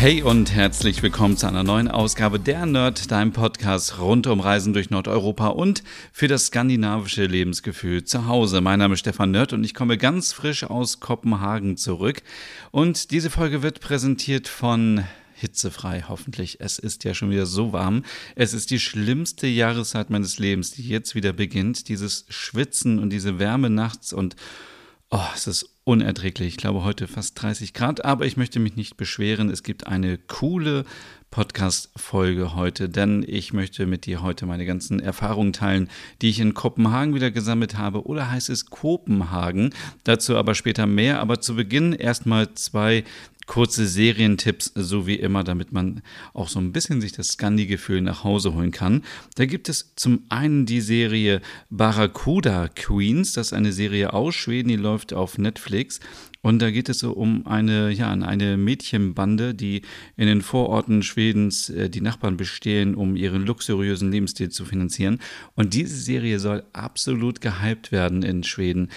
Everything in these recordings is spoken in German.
Hey und herzlich willkommen zu einer neuen Ausgabe der Nerd, deinem Podcast rund um Reisen durch Nordeuropa und für das skandinavische Lebensgefühl zu Hause. Mein Name ist Stefan Nerd und ich komme ganz frisch aus Kopenhagen zurück. Und diese Folge wird präsentiert von hitzefrei, hoffentlich. Es ist ja schon wieder so warm. Es ist die schlimmste Jahreszeit meines Lebens, die jetzt wieder beginnt. Dieses Schwitzen und diese Wärme nachts und Oh, es ist unerträglich. Ich glaube heute fast 30 Grad, aber ich möchte mich nicht beschweren. Es gibt eine coole Podcast-Folge heute, denn ich möchte mit dir heute meine ganzen Erfahrungen teilen, die ich in Kopenhagen wieder gesammelt habe. Oder heißt es Kopenhagen? Dazu aber später mehr. Aber zu Beginn erstmal zwei kurze Serientipps, so wie immer, damit man auch so ein bisschen sich das Scandi-Gefühl nach Hause holen kann. Da gibt es zum einen die Serie Barracuda Queens, das ist eine Serie aus Schweden, die läuft auf Netflix. Und da geht es so um eine, ja, eine Mädchenbande, die in den Vororten Schwedens äh, die Nachbarn bestehen, um ihren luxuriösen Lebensstil zu finanzieren. Und diese Serie soll absolut gehypt werden in Schweden.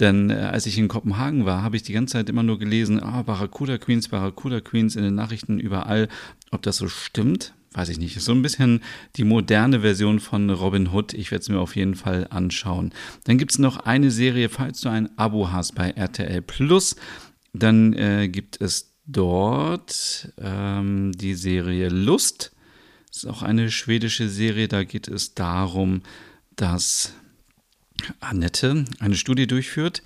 Denn äh, als ich in Kopenhagen war, habe ich die ganze Zeit immer nur gelesen, ah, Barracuda Queens, Barracuda Queens in den Nachrichten überall. Ob das so stimmt, weiß ich nicht, so ein bisschen die moderne Version von Robin Hood. Ich werde es mir auf jeden Fall anschauen. Dann gibt es noch eine Serie, falls du ein Abo hast bei RTL Plus, dann äh, gibt es dort ähm, die Serie Lust. Das ist auch eine schwedische Serie. Da geht es darum, dass Annette eine Studie durchführt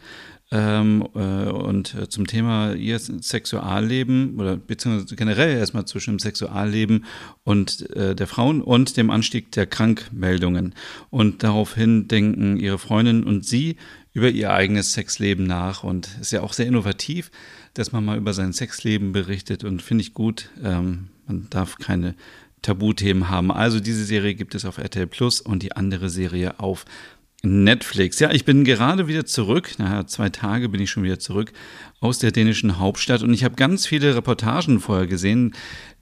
ähm, äh, und äh, zum Thema ihr Sexualleben oder beziehungsweise generell erstmal zwischen dem Sexualleben und äh, der Frauen und dem Anstieg der Krankmeldungen. Und daraufhin denken ihre Freundin und sie über ihr eigenes Sexleben nach und ist ja auch sehr innovativ, dass man mal über sein Sexleben berichtet und finde ich gut. Ähm, man darf keine Tabuthemen haben. Also diese Serie gibt es auf RTL Plus und die andere Serie auf Netflix. Ja, ich bin gerade wieder zurück. Naja, zwei Tage bin ich schon wieder zurück aus der dänischen Hauptstadt und ich habe ganz viele Reportagen vorher gesehen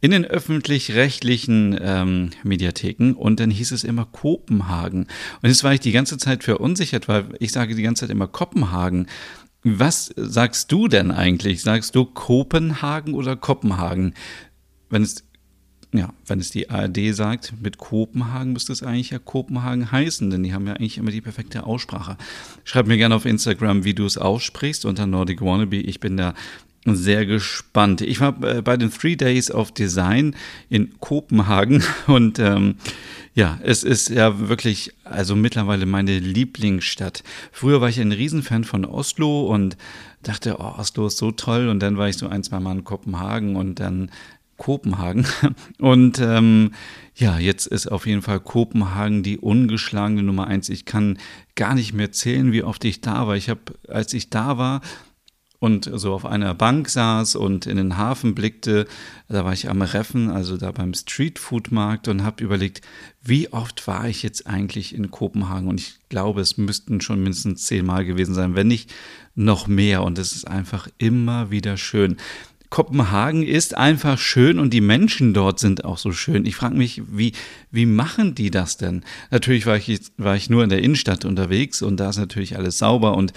in den öffentlich-rechtlichen ähm, Mediatheken und dann hieß es immer Kopenhagen. Und jetzt war ich die ganze Zeit verunsichert, weil ich sage die ganze Zeit immer Kopenhagen. Was sagst du denn eigentlich? Sagst du Kopenhagen oder Kopenhagen? Wenn es ja, wenn es die ARD sagt, mit Kopenhagen müsste es eigentlich ja Kopenhagen heißen, denn die haben ja eigentlich immer die perfekte Aussprache. Schreib mir gerne auf Instagram, wie du es aussprichst, unter Nordic Wannabe. Ich bin da sehr gespannt. Ich war äh, bei den Three Days of Design in Kopenhagen und ähm, ja, es ist ja wirklich, also mittlerweile meine Lieblingsstadt. Früher war ich ein Riesenfan von Oslo und dachte, oh, Oslo ist so toll. Und dann war ich so ein, zwei Mal in Kopenhagen und dann Kopenhagen. Und ähm, ja, jetzt ist auf jeden Fall Kopenhagen die ungeschlagene Nummer eins. Ich kann gar nicht mehr zählen, wie oft ich da war. Ich habe, als ich da war, und so auf einer Bank saß und in den Hafen blickte, da war ich am Reffen, also da beim Streetfood-Markt und habe überlegt, wie oft war ich jetzt eigentlich in Kopenhagen? Und ich glaube, es müssten schon mindestens zehnmal gewesen sein, wenn nicht noch mehr. Und es ist einfach immer wieder schön. Kopenhagen ist einfach schön und die Menschen dort sind auch so schön. Ich frage mich, wie, wie machen die das denn? Natürlich war ich, war ich nur in der Innenstadt unterwegs und da ist natürlich alles sauber und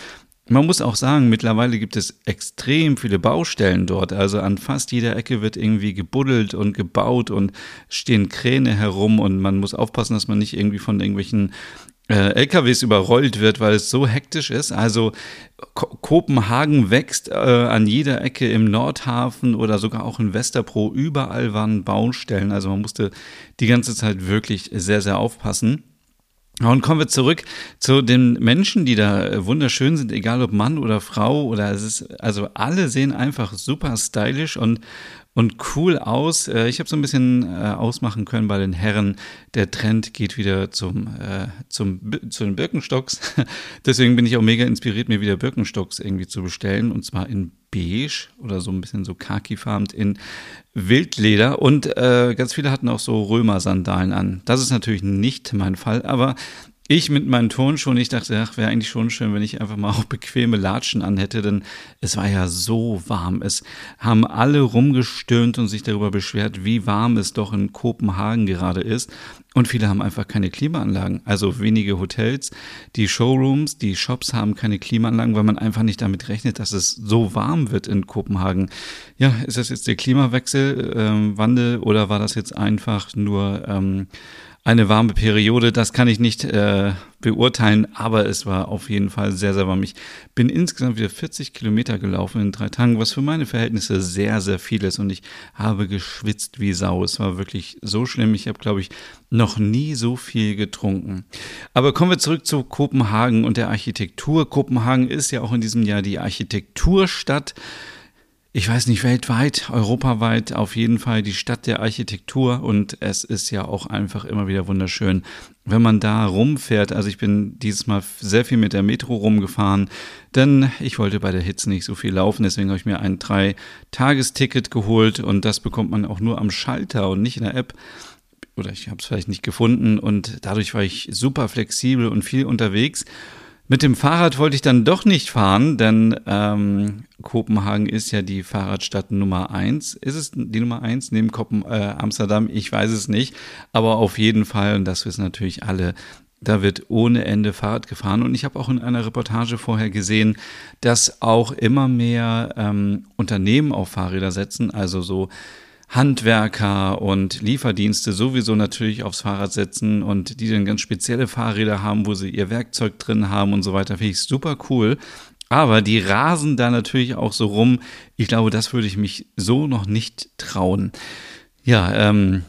man muss auch sagen, mittlerweile gibt es extrem viele Baustellen dort. Also an fast jeder Ecke wird irgendwie gebuddelt und gebaut und stehen Kräne herum und man muss aufpassen, dass man nicht irgendwie von irgendwelchen LKWs überrollt wird, weil es so hektisch ist. Also Ko Kopenhagen wächst äh, an jeder Ecke im Nordhafen oder sogar auch in Westerpro. Überall waren Baustellen. Also man musste die ganze Zeit wirklich sehr, sehr aufpassen. Und kommen wir zurück zu den Menschen, die da äh, wunderschön sind, egal ob Mann oder Frau oder es ist, also alle sehen einfach super stylisch und und cool aus. Äh, ich habe so ein bisschen äh, ausmachen können bei den Herren, der Trend geht wieder zum, äh, zum, zu den Birkenstocks. Deswegen bin ich auch mega inspiriert, mir wieder Birkenstocks irgendwie zu bestellen und zwar in beige oder so ein bisschen so khaki-farben in Wildleder und äh, ganz viele hatten auch so Römer-Sandalen an. Das ist natürlich nicht mein Fall, aber ich mit meinen Turnschuhen, ich dachte, ach, wäre eigentlich schon schön, wenn ich einfach mal auch bequeme Latschen anhätte, denn es war ja so warm. Es haben alle rumgestöhnt und sich darüber beschwert, wie warm es doch in Kopenhagen gerade ist. Und viele haben einfach keine Klimaanlagen. Also wenige Hotels, die Showrooms, die Shops haben keine Klimaanlagen, weil man einfach nicht damit rechnet, dass es so warm wird in Kopenhagen. Ja, ist das jetzt der Klimawechselwandel ähm, oder war das jetzt einfach nur ähm, eine warme Periode. Das kann ich nicht äh, beurteilen, aber es war auf jeden Fall sehr, sehr warm. Ich bin insgesamt wieder 40 Kilometer gelaufen in drei Tagen, was für meine Verhältnisse sehr, sehr viel ist. Und ich habe geschwitzt wie Sau. Es war wirklich so schlimm. Ich habe, glaube ich, noch nie so viel getrunken. Aber kommen wir zurück zu Kopenhagen und der Architektur. Kopenhagen ist ja auch in diesem Jahr die Architekturstadt ich weiß nicht, weltweit, europaweit auf jeden Fall die Stadt der Architektur. Und es ist ja auch einfach immer wieder wunderschön, wenn man da rumfährt. Also ich bin dieses Mal sehr viel mit der Metro rumgefahren, denn ich wollte bei der Hitze nicht so viel laufen, deswegen habe ich mir ein Drei-Tages-Ticket geholt. Und das bekommt man auch nur am Schalter und nicht in der App. Oder ich habe es vielleicht nicht gefunden. Und dadurch war ich super flexibel und viel unterwegs. Mit dem Fahrrad wollte ich dann doch nicht fahren, denn ähm, Kopenhagen ist ja die Fahrradstadt Nummer eins. Ist es die Nummer eins neben Kopen äh, Amsterdam? Ich weiß es nicht. Aber auf jeden Fall, und das wissen natürlich alle, da wird ohne Ende Fahrrad gefahren. Und ich habe auch in einer Reportage vorher gesehen, dass auch immer mehr ähm, Unternehmen auf Fahrräder setzen, also so Handwerker und Lieferdienste sowieso natürlich aufs Fahrrad setzen und die dann ganz spezielle Fahrräder haben, wo sie ihr Werkzeug drin haben und so weiter, finde ich super cool. Aber die rasen da natürlich auch so rum. Ich glaube, das würde ich mich so noch nicht trauen. Ja, ähm,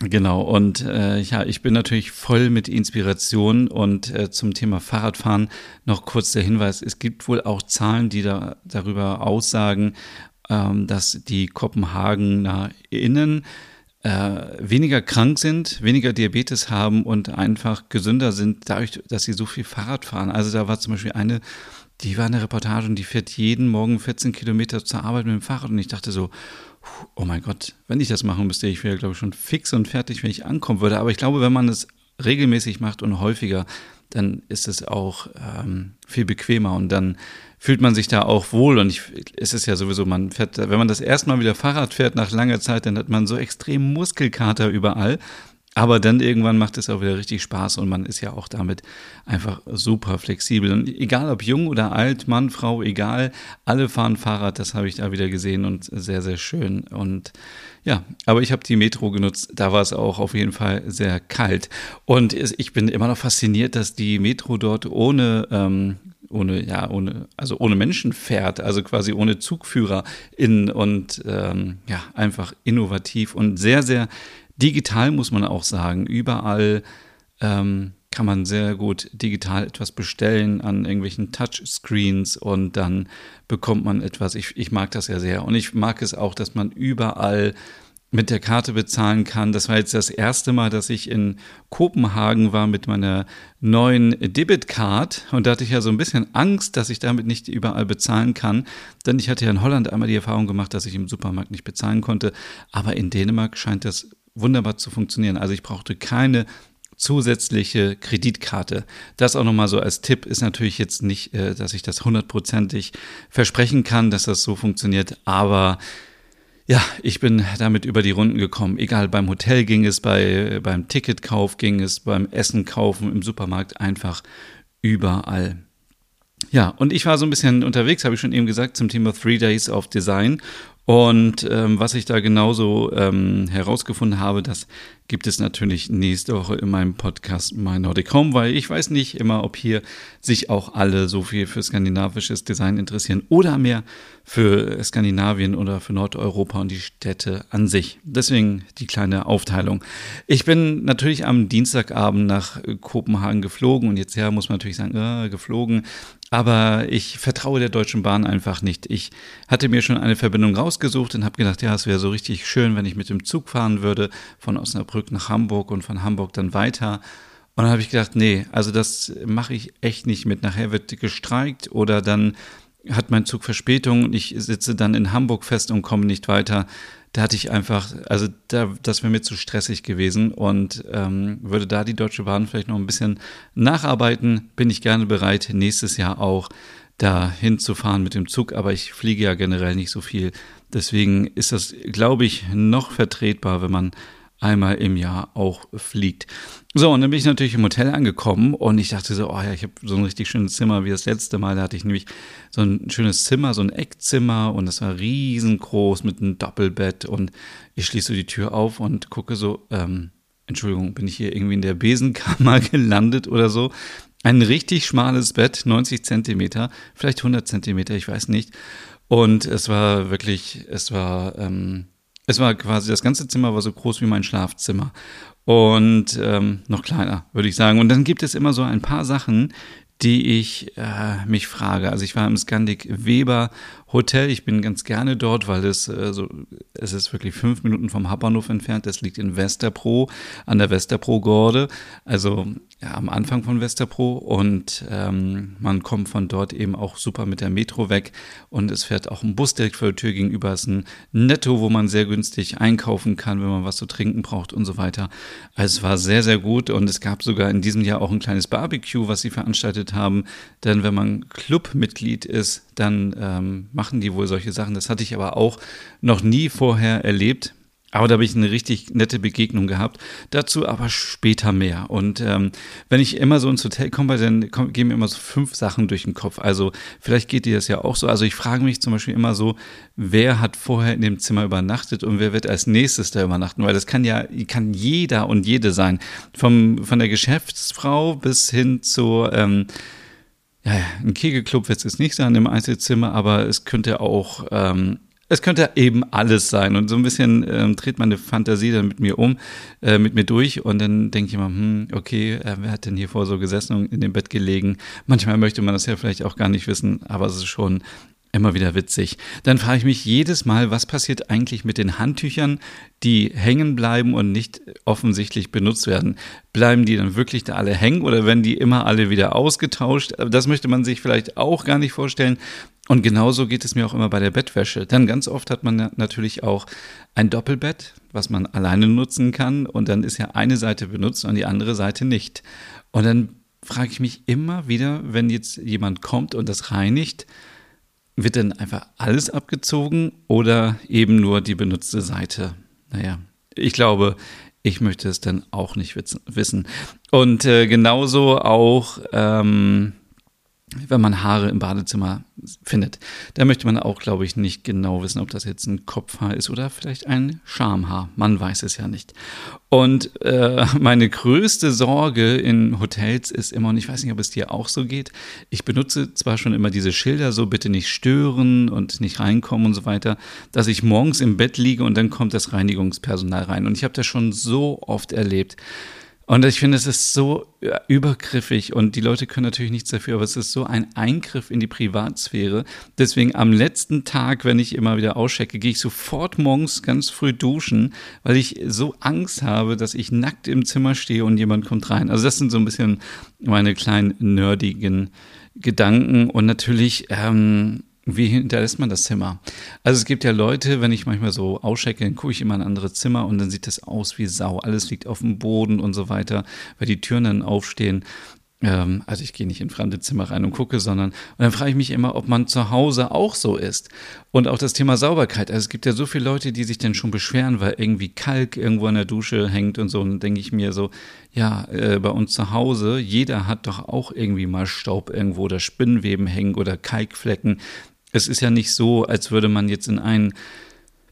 Genau, und äh, ja, ich bin natürlich voll mit Inspiration und äh, zum Thema Fahrradfahren noch kurz der Hinweis, es gibt wohl auch Zahlen, die da darüber aussagen, dass die Kopenhagener Innen äh, weniger krank sind, weniger Diabetes haben und einfach gesünder sind, dadurch, dass sie so viel Fahrrad fahren. Also da war zum Beispiel eine, die war eine Reportage und die fährt jeden Morgen 14 Kilometer zur Arbeit mit dem Fahrrad und ich dachte so, oh mein Gott, wenn ich das machen müsste, ich wäre, glaube ich, schon fix und fertig, wenn ich ankommen würde. Aber ich glaube, wenn man es regelmäßig macht und häufiger, dann ist es auch ähm, viel bequemer und dann fühlt man sich da auch wohl. Und ich, es ist ja sowieso, man fährt, wenn man das erste Mal wieder Fahrrad fährt nach langer Zeit, dann hat man so extrem Muskelkater überall. Aber dann irgendwann macht es auch wieder richtig Spaß und man ist ja auch damit einfach super flexibel. Und egal ob jung oder alt, Mann, Frau, egal, alle fahren Fahrrad, das habe ich da wieder gesehen und sehr, sehr schön. Und ja, aber ich habe die Metro genutzt, da war es auch auf jeden Fall sehr kalt. Und ich bin immer noch fasziniert, dass die Metro dort ohne ähm, ohne, ja, ohne, also ohne Menschen fährt, also quasi ohne Zugführer in und ähm, ja, einfach innovativ und sehr, sehr digital, muss man auch sagen. Überall ähm, kann man sehr gut digital etwas bestellen an irgendwelchen Touchscreens und dann bekommt man etwas. Ich, ich mag das ja sehr. Und ich mag es auch, dass man überall mit der Karte bezahlen kann. Das war jetzt das erste Mal, dass ich in Kopenhagen war mit meiner neuen Debitcard und da hatte ich ja so ein bisschen Angst, dass ich damit nicht überall bezahlen kann, denn ich hatte ja in Holland einmal die Erfahrung gemacht, dass ich im Supermarkt nicht bezahlen konnte, aber in Dänemark scheint das wunderbar zu funktionieren. Also ich brauchte keine zusätzliche Kreditkarte. Das auch nochmal so als Tipp ist natürlich jetzt nicht, äh, dass ich das hundertprozentig versprechen kann, dass das so funktioniert, aber ja, ich bin damit über die Runden gekommen. Egal, beim Hotel ging es, bei, beim Ticketkauf ging es, beim Essen kaufen, im Supermarkt, einfach überall. Ja, und ich war so ein bisschen unterwegs, habe ich schon eben gesagt, zum Thema Three Days of Design. Und ähm, was ich da genauso ähm, herausgefunden habe, dass gibt es natürlich nächste Woche in meinem Podcast My Nordic Home, weil ich weiß nicht immer, ob hier sich auch alle so viel für skandinavisches Design interessieren oder mehr für Skandinavien oder für Nordeuropa und die Städte an sich. Deswegen die kleine Aufteilung. Ich bin natürlich am Dienstagabend nach Kopenhagen geflogen und jetzt ja muss man natürlich sagen, äh, geflogen. Aber ich vertraue der Deutschen Bahn einfach nicht. Ich hatte mir schon eine Verbindung rausgesucht und habe gedacht, ja, es wäre so richtig schön, wenn ich mit dem Zug fahren würde von Osnabrück nach Hamburg und von Hamburg dann weiter. Und dann habe ich gedacht, nee, also das mache ich echt nicht mit. Nachher wird gestreikt oder dann hat mein Zug Verspätung und ich sitze dann in Hamburg fest und komme nicht weiter. Da hatte ich einfach, also da, das wäre mir zu stressig gewesen und ähm, würde da die Deutsche Bahn vielleicht noch ein bisschen nacharbeiten, bin ich gerne bereit, nächstes Jahr auch da hinzufahren mit dem Zug, aber ich fliege ja generell nicht so viel. Deswegen ist das, glaube ich, noch vertretbar, wenn man einmal im Jahr auch fliegt. So, und dann bin ich natürlich im Hotel angekommen und ich dachte so, oh ja, ich habe so ein richtig schönes Zimmer wie das letzte Mal. Da hatte ich nämlich so ein schönes Zimmer, so ein Eckzimmer und das war riesengroß mit einem Doppelbett und ich schließe die Tür auf und gucke so, ähm, Entschuldigung, bin ich hier irgendwie in der Besenkammer gelandet oder so? Ein richtig schmales Bett, 90 Zentimeter, vielleicht 100 Zentimeter, ich weiß nicht. Und es war wirklich, es war, ähm, es war quasi, das ganze Zimmer war so groß wie mein Schlafzimmer und ähm, noch kleiner, würde ich sagen. Und dann gibt es immer so ein paar Sachen, die ich äh, mich frage. Also ich war im Scandic Weber Hotel. Ich bin ganz gerne dort, weil es äh, so, es ist wirklich fünf Minuten vom Hauptbahnhof entfernt. Es liegt in Westerpro, an der Westerpro-Gorde, also ja, am Anfang von Westerpro. Und ähm, man kommt von dort eben auch super mit der Metro weg. Und es fährt auch ein Bus direkt vor der Tür gegenüber. Es ist ein Netto, wo man sehr günstig einkaufen kann, wenn man was zu trinken braucht und so weiter. Also es war sehr, sehr gut. Und es gab sogar in diesem Jahr auch ein kleines Barbecue, was sie veranstaltet haben. Denn wenn man Clubmitglied ist, dann ähm, machen die wohl solche Sachen. Das hatte ich aber auch noch nie vorher erlebt. Aber da habe ich eine richtig nette Begegnung gehabt. Dazu aber später mehr. Und ähm, wenn ich immer so ins Hotel komme, dann komm, gehen mir immer so fünf Sachen durch den Kopf. Also vielleicht geht dir das ja auch so. Also ich frage mich zum Beispiel immer so, wer hat vorher in dem Zimmer übernachtet und wer wird als nächstes da übernachten? Weil das kann ja, kann jeder und jede sein. Vom, von der Geschäftsfrau bis hin zu ähm, ja, ein Kegelclub wird es jetzt nicht sein im Einzelzimmer, aber es könnte auch, ähm, es könnte eben alles sein. Und so ein bisschen ähm, dreht meine Fantasie dann mit mir um, äh, mit mir durch. Und dann denke ich immer, hm, okay, äh, wer hat denn hier vor so gesessen und in dem Bett gelegen? Manchmal möchte man das ja vielleicht auch gar nicht wissen, aber es ist schon Immer wieder witzig. Dann frage ich mich jedes Mal, was passiert eigentlich mit den Handtüchern, die hängen bleiben und nicht offensichtlich benutzt werden? Bleiben die dann wirklich da alle hängen oder werden die immer alle wieder ausgetauscht? Das möchte man sich vielleicht auch gar nicht vorstellen. Und genauso geht es mir auch immer bei der Bettwäsche. Dann ganz oft hat man natürlich auch ein Doppelbett, was man alleine nutzen kann. Und dann ist ja eine Seite benutzt und die andere Seite nicht. Und dann frage ich mich immer wieder, wenn jetzt jemand kommt und das reinigt, wird denn einfach alles abgezogen oder eben nur die benutzte Seite? Naja, ich glaube, ich möchte es dann auch nicht wissen. Und äh, genauso auch ähm, wenn man Haare im Badezimmer findet. Da möchte man auch, glaube ich, nicht genau wissen, ob das jetzt ein Kopfhaar ist oder vielleicht ein Schamhaar. Man weiß es ja nicht. Und äh, meine größte Sorge in Hotels ist immer, und ich weiß nicht, ob es dir auch so geht, ich benutze zwar schon immer diese Schilder, so bitte nicht stören und nicht reinkommen und so weiter, dass ich morgens im Bett liege und dann kommt das Reinigungspersonal rein. Und ich habe das schon so oft erlebt und ich finde, es ist so übergriffig und die Leute können natürlich nichts dafür, aber es ist so ein Eingriff in die Privatsphäre. Deswegen am letzten Tag, wenn ich immer wieder auschecke, gehe ich sofort morgens ganz früh duschen, weil ich so Angst habe, dass ich nackt im Zimmer stehe und jemand kommt rein. Also das sind so ein bisschen meine kleinen nerdigen Gedanken und natürlich ähm, wie hinterlässt man das Zimmer? Also es gibt ja Leute, wenn ich manchmal so auschecke, dann gucke ich immer in ein anderes Zimmer und dann sieht das aus wie Sau. Alles liegt auf dem Boden und so weiter, weil die Türen dann aufstehen. Ähm, also ich gehe nicht in fremde Zimmer rein und gucke, sondern und dann frage ich mich immer, ob man zu Hause auch so ist. Und auch das Thema Sauberkeit. Also es gibt ja so viele Leute, die sich dann schon beschweren, weil irgendwie Kalk irgendwo an der Dusche hängt und so. Und dann denke ich mir so, ja, äh, bei uns zu Hause, jeder hat doch auch irgendwie mal Staub irgendwo oder Spinnweben hängen oder Kalkflecken es ist ja nicht so, als würde man jetzt in einen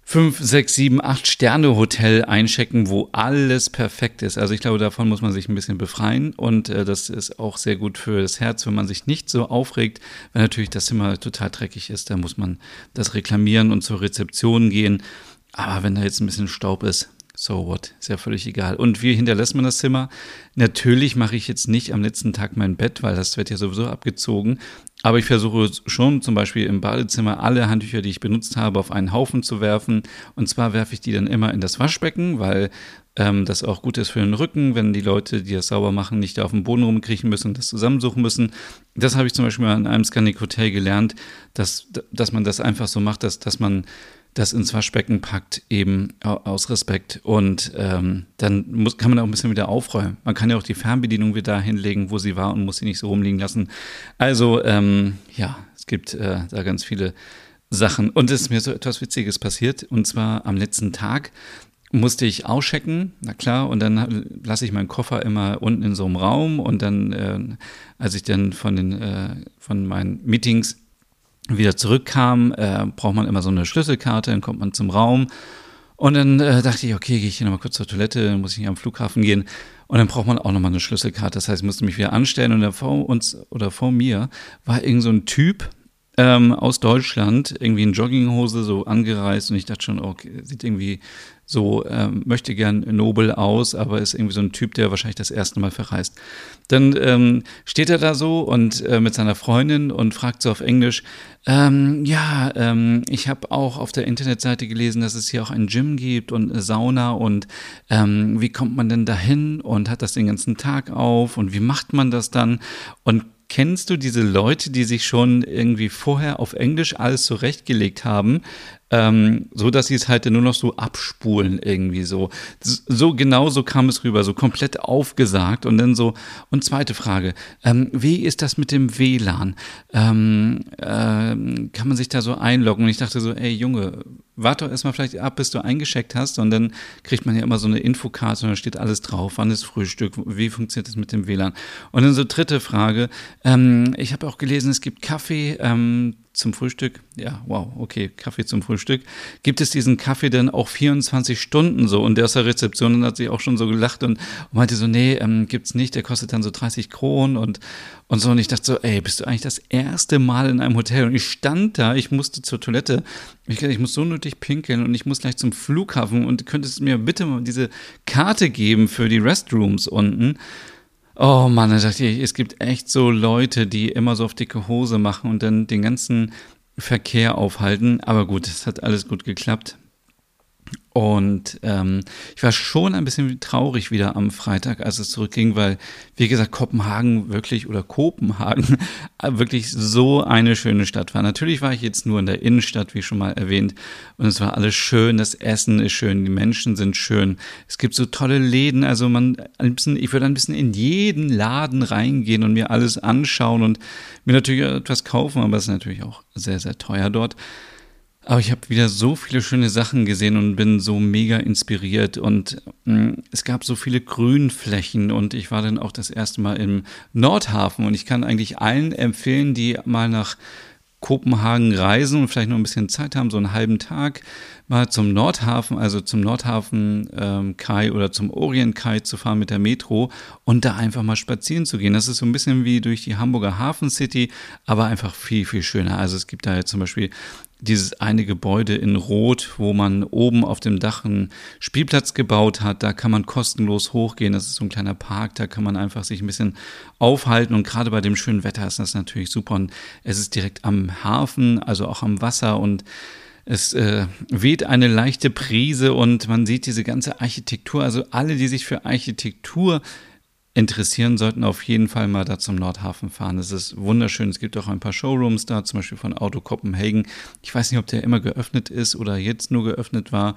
fünf, sechs, sieben, acht Sterne Hotel einchecken, wo alles perfekt ist. Also ich glaube, davon muss man sich ein bisschen befreien und äh, das ist auch sehr gut für das Herz, wenn man sich nicht so aufregt. Wenn natürlich das Zimmer total dreckig ist, dann muss man das reklamieren und zur Rezeption gehen. Aber wenn da jetzt ein bisschen Staub ist, so what, ist ja völlig egal. Und wie hinterlässt man das Zimmer? Natürlich mache ich jetzt nicht am letzten Tag mein Bett, weil das wird ja sowieso abgezogen. Aber ich versuche schon zum Beispiel im Badezimmer alle Handtücher, die ich benutzt habe, auf einen Haufen zu werfen. Und zwar werfe ich die dann immer in das Waschbecken, weil ähm, das auch gut ist für den Rücken, wenn die Leute, die das sauber machen, nicht da auf dem Boden rumkriechen müssen und das zusammensuchen müssen. Das habe ich zum Beispiel mal in einem Scannic Hotel gelernt, dass, dass man das einfach so macht, dass, dass man das ins Waschbecken packt, eben aus Respekt. Und ähm, dann muss, kann man auch ein bisschen wieder aufräumen. Man kann ja auch die Fernbedienung wieder hinlegen, wo sie war und muss sie nicht so rumliegen lassen. Also ähm, ja, es gibt äh, da ganz viele Sachen. Und es ist mir so etwas Witziges passiert. Und zwar am letzten Tag musste ich auschecken, na klar, und dann lasse ich meinen Koffer immer unten in so einem Raum und dann, äh, als ich dann von den äh, von meinen Meetings wieder zurückkam, äh, braucht man immer so eine Schlüsselkarte, dann kommt man zum Raum. Und dann äh, dachte ich, okay, gehe ich hier nochmal kurz zur Toilette, dann muss ich hier am Flughafen gehen. Und dann braucht man auch nochmal eine Schlüsselkarte. Das heißt, ich musste mich wieder anstellen und vor uns oder vor mir war irgend so ein Typ, ähm, aus Deutschland, irgendwie in Jogginghose so angereist und ich dachte schon, okay, sieht irgendwie so, ähm, möchte gern nobel aus, aber ist irgendwie so ein Typ, der wahrscheinlich das erste Mal verreist. Dann ähm, steht er da so und äh, mit seiner Freundin und fragt so auf Englisch, ähm, ja, ähm, ich habe auch auf der Internetseite gelesen, dass es hier auch ein Gym gibt und eine Sauna und ähm, wie kommt man denn dahin und hat das den ganzen Tag auf und wie macht man das dann? Und Kennst du diese Leute, die sich schon irgendwie vorher auf Englisch alles zurechtgelegt haben, ähm, so dass sie es halt nur noch so abspulen irgendwie so. So genau so kam es rüber, so komplett aufgesagt und dann so. Und zweite Frage, ähm, wie ist das mit dem WLAN? Ähm, äh, kann man sich da so einloggen? Und ich dachte so, ey Junge, warte doch erstmal vielleicht ab, bis du eingeschickt hast und dann kriegt man ja immer so eine Infokarte und da steht alles drauf, wann ist Frühstück, wie funktioniert das mit dem WLAN? Und dann so dritte Frage, ähm, ich habe auch gelesen, es gibt Kaffee, ähm, zum Frühstück, ja, wow, okay, Kaffee zum Frühstück. Gibt es diesen Kaffee denn auch 24 Stunden so? Und der aus der Rezeption hat sich auch schon so gelacht und meinte so, nee, ähm, gibt's nicht, der kostet dann so 30 Kronen und, und so. Und ich dachte so, ey, bist du eigentlich das erste Mal in einem Hotel? Und ich stand da, ich musste zur Toilette. Ich, ich muss so nötig pinkeln und ich muss gleich zum Flughafen und könntest mir bitte mal diese Karte geben für die Restrooms unten? Oh Mann, da dachte ich, es gibt echt so Leute, die immer so auf dicke Hose machen und dann den ganzen Verkehr aufhalten. Aber gut, es hat alles gut geklappt. Und ähm, ich war schon ein bisschen traurig wieder am Freitag, als es zurückging, weil, wie gesagt, Kopenhagen wirklich oder Kopenhagen wirklich so eine schöne Stadt war. Natürlich war ich jetzt nur in der Innenstadt, wie schon mal erwähnt, und es war alles schön, das Essen ist schön, die Menschen sind schön. Es gibt so tolle Läden, also man ein bisschen, ich würde ein bisschen in jeden Laden reingehen und mir alles anschauen und mir natürlich etwas kaufen, aber es ist natürlich auch sehr, sehr teuer dort. Aber ich habe wieder so viele schöne Sachen gesehen und bin so mega inspiriert. Und mh, mm, es gab so viele Grünflächen und ich war dann auch das erste Mal im Nordhafen. Und ich kann eigentlich allen empfehlen, die mal nach Kopenhagen reisen und vielleicht noch ein bisschen Zeit haben, so einen halben Tag mal zum Nordhafen, also zum Nordhafen ähm, Kai oder zum Orient Kai zu fahren mit der Metro und da einfach mal spazieren zu gehen. Das ist so ein bisschen wie durch die Hamburger Hafen City, aber einfach viel, viel schöner. Also es gibt da jetzt zum Beispiel dieses eine Gebäude in Rot, wo man oben auf dem Dach einen Spielplatz gebaut hat. Da kann man kostenlos hochgehen. Das ist so ein kleiner Park. Da kann man einfach sich ein bisschen aufhalten. Und gerade bei dem schönen Wetter ist das natürlich super. Und es ist direkt am Hafen, also auch am Wasser. Und es äh, weht eine leichte Prise und man sieht diese ganze Architektur. Also alle, die sich für Architektur interessieren, sollten auf jeden Fall mal da zum Nordhafen fahren. Es ist wunderschön. Es gibt auch ein paar Showrooms da, zum Beispiel von Auto Copenhagen. Ich weiß nicht, ob der immer geöffnet ist oder jetzt nur geöffnet war.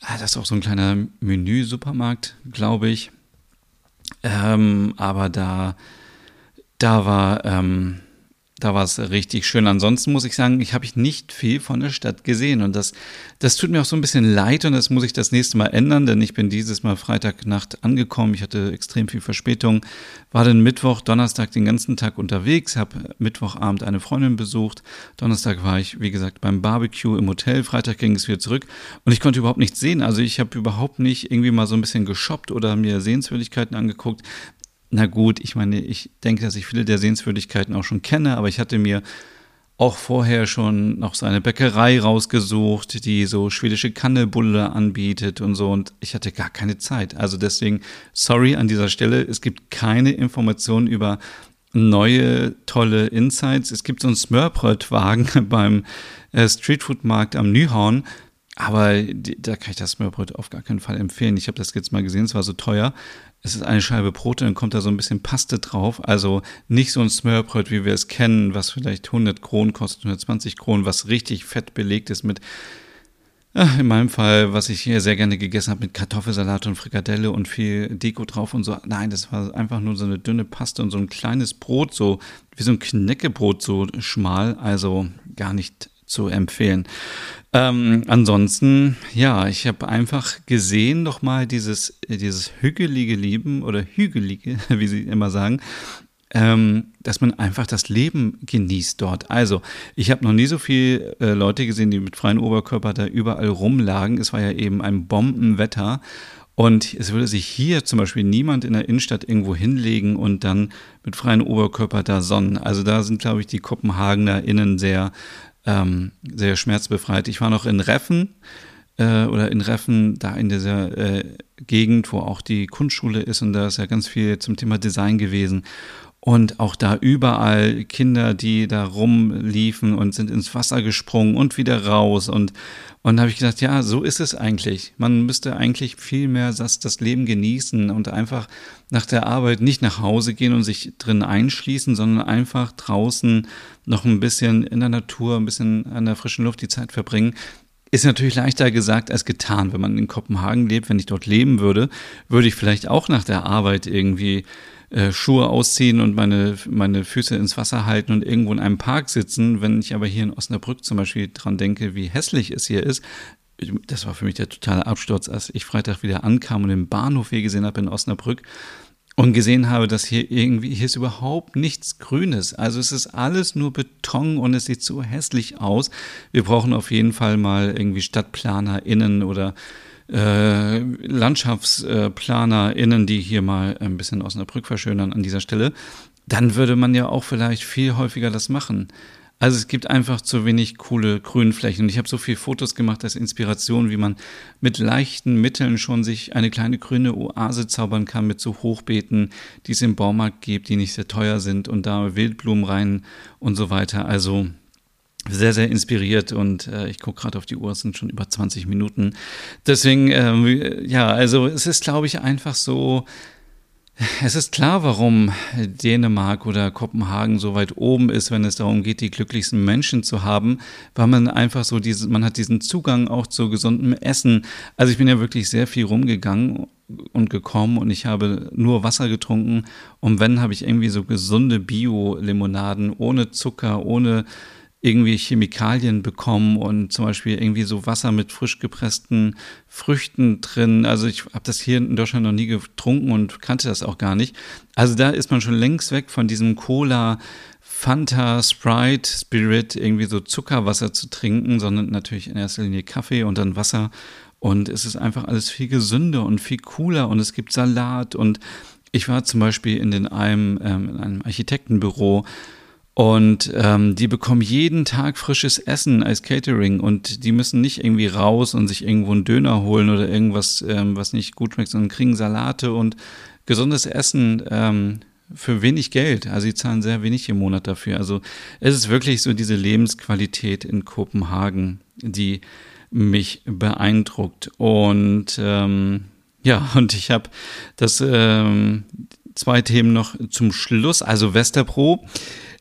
Ah, das ist auch so ein kleiner Menü-Supermarkt, glaube ich. Ähm, aber da, da war, ähm, da war es richtig schön. Ansonsten muss ich sagen, ich habe nicht viel von der Stadt gesehen und das, das tut mir auch so ein bisschen leid und das muss ich das nächste Mal ändern, denn ich bin dieses Mal Freitagnacht angekommen. Ich hatte extrem viel Verspätung, war dann Mittwoch, Donnerstag den ganzen Tag unterwegs, habe Mittwochabend eine Freundin besucht. Donnerstag war ich, wie gesagt, beim Barbecue im Hotel. Freitag ging es wieder zurück und ich konnte überhaupt nichts sehen. Also ich habe überhaupt nicht irgendwie mal so ein bisschen geshoppt oder mir Sehenswürdigkeiten angeguckt na gut, ich meine, ich denke, dass ich viele der Sehenswürdigkeiten auch schon kenne, aber ich hatte mir auch vorher schon noch so eine Bäckerei rausgesucht, die so schwedische Kannebulle anbietet und so und ich hatte gar keine Zeit. Also deswegen, sorry an dieser Stelle, es gibt keine Informationen über neue tolle Insights. Es gibt so einen Smörbrötwagen beim äh, Streetfood-Markt am Nyhorn, aber da kann ich das Smörbröt auf gar keinen Fall empfehlen. Ich habe das jetzt mal gesehen, es war so teuer es ist eine Scheibe Brot, dann kommt da so ein bisschen Paste drauf. Also nicht so ein Smörbröt, wie wir es kennen, was vielleicht 100 Kronen kostet, 120 Kronen, was richtig fett belegt ist mit, in meinem Fall, was ich hier sehr gerne gegessen habe, mit Kartoffelsalat und Frikadelle und viel Deko drauf und so. Nein, das war einfach nur so eine dünne Paste und so ein kleines Brot, so wie so ein Knäckebrot, so schmal. Also gar nicht zu empfehlen. Ähm, ansonsten, ja, ich habe einfach gesehen nochmal dieses, dieses hügelige Leben oder hügelige, wie sie immer sagen, ähm, dass man einfach das Leben genießt dort. Also, ich habe noch nie so viele äh, Leute gesehen, die mit freiem Oberkörper da überall rumlagen. Es war ja eben ein Bombenwetter. Und es würde sich hier zum Beispiel niemand in der Innenstadt irgendwo hinlegen und dann mit freiem Oberkörper da sonnen. Also da sind, glaube ich, die Kopenhagener innen sehr ähm, sehr schmerzbefreit. Ich war noch in Reffen äh, oder in Reffen, da in dieser äh, Gegend, wo auch die Kunstschule ist und da ist ja ganz viel zum Thema Design gewesen. Und auch da überall Kinder, die da rumliefen und sind ins Wasser gesprungen und wieder raus. Und, und da habe ich gedacht, ja, so ist es eigentlich. Man müsste eigentlich viel mehr das, das Leben genießen und einfach nach der Arbeit nicht nach Hause gehen und sich drin einschließen, sondern einfach draußen noch ein bisschen in der Natur, ein bisschen an der frischen Luft die Zeit verbringen. Ist natürlich leichter gesagt als getan. Wenn man in Kopenhagen lebt, wenn ich dort leben würde, würde ich vielleicht auch nach der Arbeit irgendwie äh, Schuhe ausziehen und meine, meine Füße ins Wasser halten und irgendwo in einem Park sitzen. Wenn ich aber hier in Osnabrück zum Beispiel dran denke, wie hässlich es hier ist, das war für mich der totale Absturz, als ich Freitag wieder ankam und den Bahnhof hier gesehen habe in Osnabrück und gesehen habe, dass hier irgendwie, hier ist überhaupt nichts Grünes. Also es ist alles nur Beton und es sieht so hässlich aus. Wir brauchen auf jeden Fall mal irgendwie StadtplanerInnen oder äh, LandschaftsplanerInnen, die hier mal ein bisschen Osnabrück verschönern an dieser Stelle, dann würde man ja auch vielleicht viel häufiger das machen. Also es gibt einfach zu wenig coole Grünflächen. Und ich habe so viele Fotos gemacht als Inspiration, wie man mit leichten Mitteln schon sich eine kleine grüne Oase zaubern kann mit so Hochbeeten, die es im Baumarkt gibt, die nicht sehr teuer sind und da Wildblumen rein und so weiter. Also sehr, sehr inspiriert und äh, ich gucke gerade auf die Uhr, es sind schon über 20 Minuten. Deswegen, ähm, ja, also es ist, glaube ich, einfach so, es ist klar, warum Dänemark oder Kopenhagen so weit oben ist, wenn es darum geht, die glücklichsten Menschen zu haben, weil man einfach so diese, man hat diesen Zugang auch zu gesundem Essen. Also ich bin ja wirklich sehr viel rumgegangen und gekommen und ich habe nur Wasser getrunken und wenn habe ich irgendwie so gesunde Bio-Limonaden ohne Zucker, ohne irgendwie Chemikalien bekommen und zum Beispiel irgendwie so Wasser mit frisch gepressten Früchten drin. Also ich habe das hier in Deutschland noch nie getrunken und kannte das auch gar nicht. Also da ist man schon längst weg von diesem Cola, Fanta, Sprite, Spirit, irgendwie so Zuckerwasser zu trinken, sondern natürlich in erster Linie Kaffee und dann Wasser. Und es ist einfach alles viel gesünder und viel cooler und es gibt Salat und ich war zum Beispiel in, den einem, ähm, in einem Architektenbüro und ähm, die bekommen jeden Tag frisches Essen als Catering und die müssen nicht irgendwie raus und sich irgendwo einen Döner holen oder irgendwas, ähm, was nicht gut schmeckt, sondern kriegen Salate und gesundes Essen ähm, für wenig Geld. Also sie zahlen sehr wenig im Monat dafür. Also es ist wirklich so diese Lebensqualität in Kopenhagen, die mich beeindruckt. Und ähm, ja, und ich habe das ähm, zwei Themen noch zum Schluss. Also Westerpro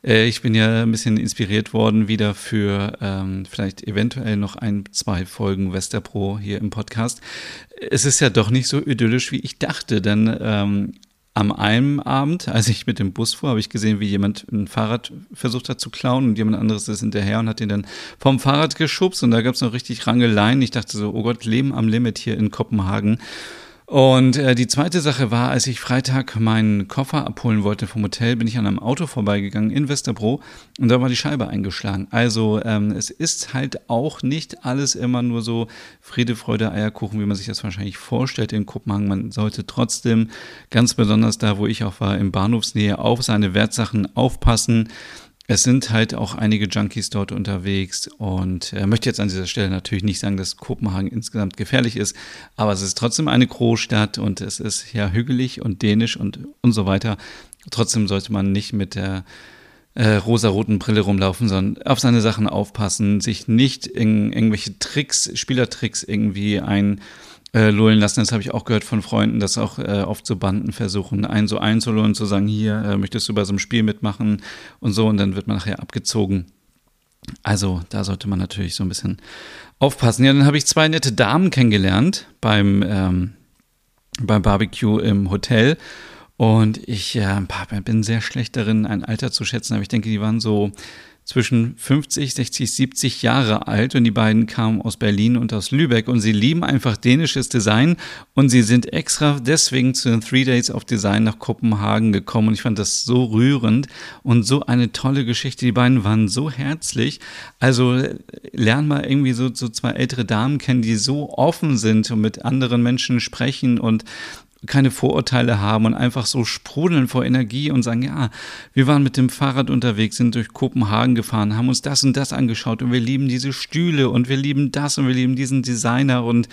ich bin ja ein bisschen inspiriert worden wieder für ähm, vielleicht eventuell noch ein, zwei Folgen Westerpro hier im Podcast. Es ist ja doch nicht so idyllisch, wie ich dachte, denn ähm, Am einen Abend, als ich mit dem Bus fuhr, habe ich gesehen, wie jemand ein Fahrrad versucht hat zu klauen und jemand anderes ist hinterher und hat ihn dann vom Fahrrad geschubst und da gab es noch richtig Rangeleien. Ich dachte so, oh Gott, Leben am Limit hier in Kopenhagen. Und äh, die zweite Sache war, als ich Freitag meinen Koffer abholen wollte vom Hotel, bin ich an einem Auto vorbeigegangen in Westerbro und da war die Scheibe eingeschlagen. Also ähm, es ist halt auch nicht alles immer nur so Friede, Freude, Eierkuchen, wie man sich das wahrscheinlich vorstellt in Kopenhagen. Man sollte trotzdem ganz besonders da, wo ich auch war, in Bahnhofsnähe auf seine Wertsachen aufpassen es sind halt auch einige Junkies dort unterwegs und er möchte jetzt an dieser Stelle natürlich nicht sagen, dass Kopenhagen insgesamt gefährlich ist, aber es ist trotzdem eine Großstadt und es ist ja hügelig und dänisch und, und so weiter. Trotzdem sollte man nicht mit der äh, rosaroten Brille rumlaufen, sondern auf seine Sachen aufpassen, sich nicht in irgendwelche Tricks, Spielertricks irgendwie ein äh, lullen lassen. Das habe ich auch gehört von Freunden, dass auch äh, oft so Banden versuchen, einen so einzulullen zu sagen, hier, äh, möchtest du bei so einem Spiel mitmachen und so und dann wird man nachher abgezogen. Also da sollte man natürlich so ein bisschen aufpassen. Ja, dann habe ich zwei nette Damen kennengelernt beim, ähm, beim Barbecue im Hotel. Und ich äh, bin sehr schlecht darin, ein Alter zu schätzen, aber ich denke, die waren so zwischen 50, 60, 70 Jahre alt und die beiden kamen aus Berlin und aus Lübeck und sie lieben einfach dänisches Design und sie sind extra deswegen zu den Three Days of Design nach Kopenhagen gekommen und ich fand das so rührend und so eine tolle Geschichte. Die beiden waren so herzlich. Also lern mal irgendwie so, so zwei ältere Damen kennen, die so offen sind und mit anderen Menschen sprechen und keine Vorurteile haben und einfach so sprudeln vor Energie und sagen, ja, wir waren mit dem Fahrrad unterwegs, sind durch Kopenhagen gefahren, haben uns das und das angeschaut und wir lieben diese Stühle und wir lieben das und wir lieben diesen Designer und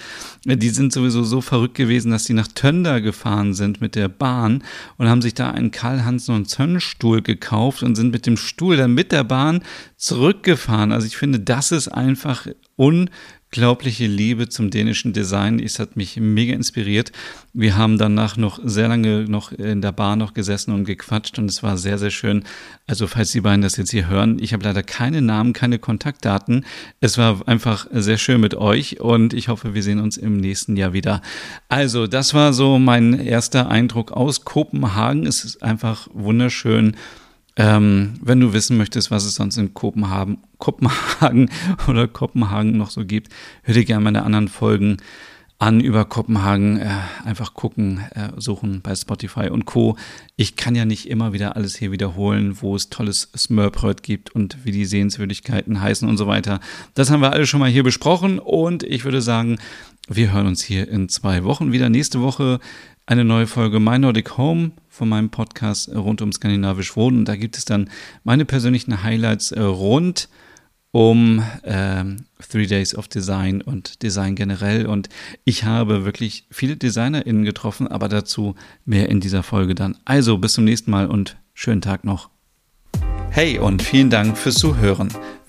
äh, die sind sowieso so verrückt gewesen, dass sie nach Tönder gefahren sind mit der Bahn und haben sich da einen Karl Hansen und Zönnstuhl gekauft und sind mit dem Stuhl dann mit der Bahn zurückgefahren. Also ich finde, das ist einfach un unglaubliche Liebe zum dänischen Design. Es hat mich mega inspiriert. Wir haben danach noch sehr lange noch in der Bar noch gesessen und gequatscht und es war sehr, sehr schön. Also falls die beiden das jetzt hier hören, ich habe leider keine Namen, keine Kontaktdaten. Es war einfach sehr schön mit euch und ich hoffe, wir sehen uns im nächsten Jahr wieder. Also das war so mein erster Eindruck aus Kopenhagen. Es ist einfach wunderschön. Ähm, wenn du wissen möchtest, was es sonst in Kopenhagen, Kopenhagen oder Kopenhagen noch so gibt, hör dir gerne meine anderen Folgen an über Kopenhagen. Äh, einfach gucken, äh, suchen bei Spotify und Co. Ich kann ja nicht immer wieder alles hier wiederholen, wo es tolles Smurpröt gibt und wie die Sehenswürdigkeiten heißen und so weiter. Das haben wir alle schon mal hier besprochen und ich würde sagen, wir hören uns hier in zwei Wochen wieder. Nächste Woche eine neue Folge My Nordic Home von meinem Podcast rund um skandinavisch Wohnen. Da gibt es dann meine persönlichen Highlights äh, rund um äh, Three Days of Design und Design generell. Und ich habe wirklich viele DesignerInnen getroffen, aber dazu mehr in dieser Folge dann. Also bis zum nächsten Mal und schönen Tag noch. Hey und vielen Dank fürs Zuhören.